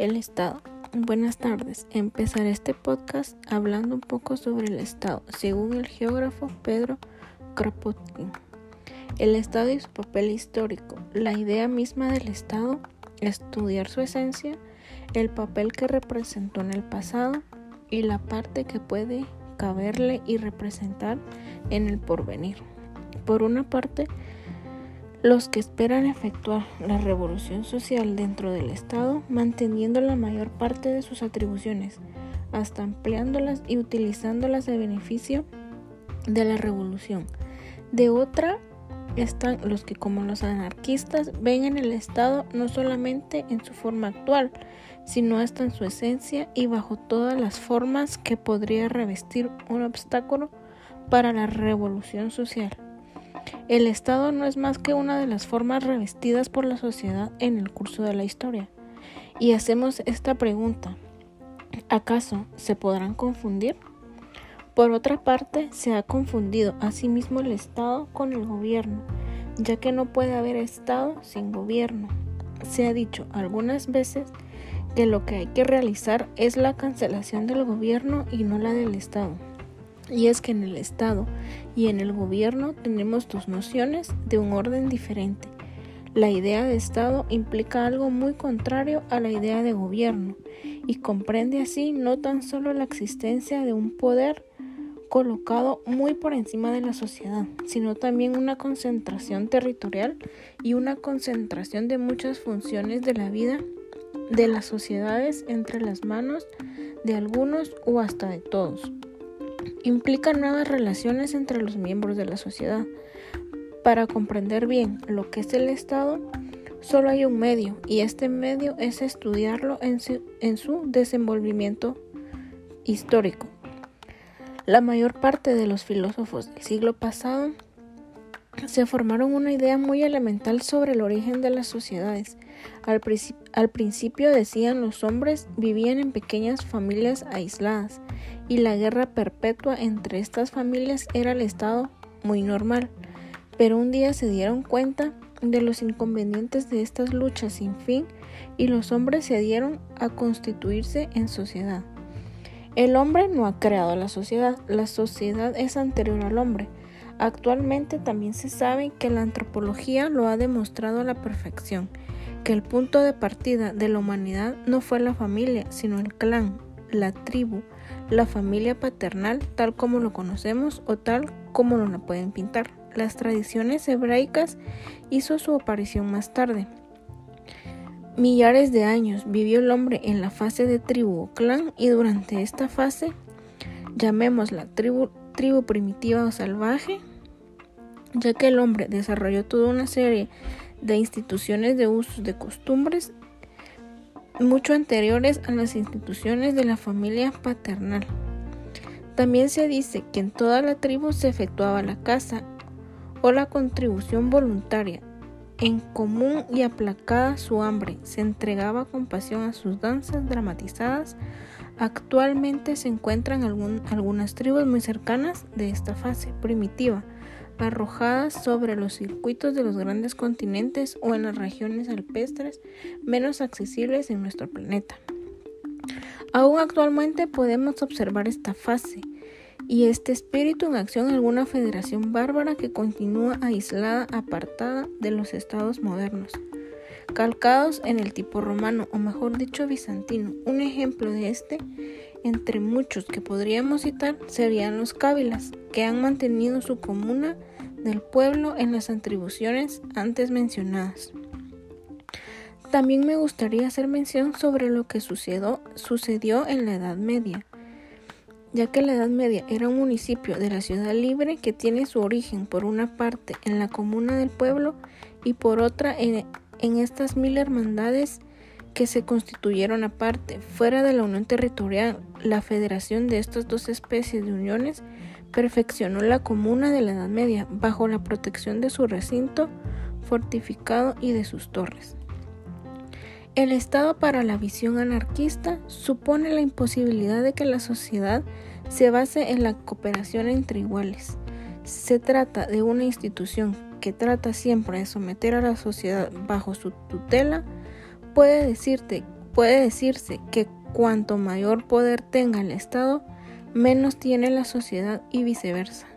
El Estado. Buenas tardes. Empezaré este podcast hablando un poco sobre el Estado, según el geógrafo Pedro Kropotkin. El Estado y su papel histórico. La idea misma del Estado, estudiar su esencia, el papel que representó en el pasado y la parte que puede caberle y representar en el porvenir. Por una parte, los que esperan efectuar la revolución social dentro del Estado, manteniendo la mayor parte de sus atribuciones, hasta ampliándolas y utilizándolas de beneficio de la revolución. De otra, están los que como los anarquistas ven en el Estado no solamente en su forma actual, sino hasta en su esencia y bajo todas las formas que podría revestir un obstáculo para la revolución social. El Estado no es más que una de las formas revestidas por la sociedad en el curso de la historia. Y hacemos esta pregunta. ¿Acaso se podrán confundir? Por otra parte, se ha confundido asimismo el Estado con el gobierno, ya que no puede haber Estado sin gobierno. Se ha dicho algunas veces que lo que hay que realizar es la cancelación del gobierno y no la del Estado. Y es que en el Estado y en el gobierno tenemos dos nociones de un orden diferente. La idea de Estado implica algo muy contrario a la idea de gobierno y comprende así no tan solo la existencia de un poder colocado muy por encima de la sociedad, sino también una concentración territorial y una concentración de muchas funciones de la vida de las sociedades entre las manos de algunos o hasta de todos implica nuevas relaciones entre los miembros de la sociedad. Para comprender bien lo que es el Estado, solo hay un medio y este medio es estudiarlo en su, desenvolvimiento histórico. La mayor parte de los filósofos del siglo pasado se formaron una idea muy elemental sobre el origen de las sociedades. Al, principio decían los hombres vivían en pequeñas familias aisladas y la guerra perpetua entre estas familias era el estado muy normal, pero un día se dieron cuenta de los inconvenientes de estas luchas sin fin y los hombres se dieron a constituirse en sociedad. El hombre no ha creado la sociedad, la sociedad es anterior al hombre. Actualmente también se sabe que la antropología lo ha demostrado a la perfección, que el punto de partida de la humanidad no fue la familia, sino el clan, la tribu, la familia paternal tal como lo conocemos o tal como la pueden pintar. Las tradiciones hebraicas hizo su aparición más tarde. Millares de años vivió el hombre en la fase de tribu o clan y durante esta fase, llamémosla tribu, tribu primitiva o salvaje, ya que el hombre desarrolló toda una serie de instituciones de usos de costumbres mucho anteriores a las instituciones de la familia paternal. También se dice que en toda la tribu se efectuaba la caza o la contribución voluntaria, en común y aplacada su hambre, se entregaba con pasión a sus danzas dramatizadas. Actualmente se encuentran algunas tribus muy cercanas de esta fase primitiva, arrojadas sobre los circuitos de los grandes continentes o en las regiones alpestres menos accesibles en nuestro planeta. Aún actualmente podemos observar esta fase y este espíritu en acción en alguna federación bárbara que continúa aislada, apartada de los estados modernos, calcados en el tipo romano o mejor dicho bizantino. Un ejemplo de este entre muchos que podríamos citar serían los cávilas, que han mantenido su comuna del pueblo en las atribuciones antes mencionadas. También me gustaría hacer mención sobre lo que sucedió, en la Edad Media, ya que la Edad Media era un municipio de la ciudad libre que tiene su origen por una parte en la comuna del pueblo y por otra en estas mil hermandades que se constituyeron aparte, fuera de la unión territorial, la federación de estas dos especies de uniones perfeccionó la comuna de la Edad Media bajo la protección de su recinto fortificado y de sus torres. El Estado para la visión anarquista supone la imposibilidad de que la sociedad se base en la cooperación entre iguales. Se trata de una institución que trata siempre de someter a la sociedad bajo su tutela. Puede decirte puede decirse que cuanto mayor poder tenga el Estado, menos tiene la sociedad y viceversa.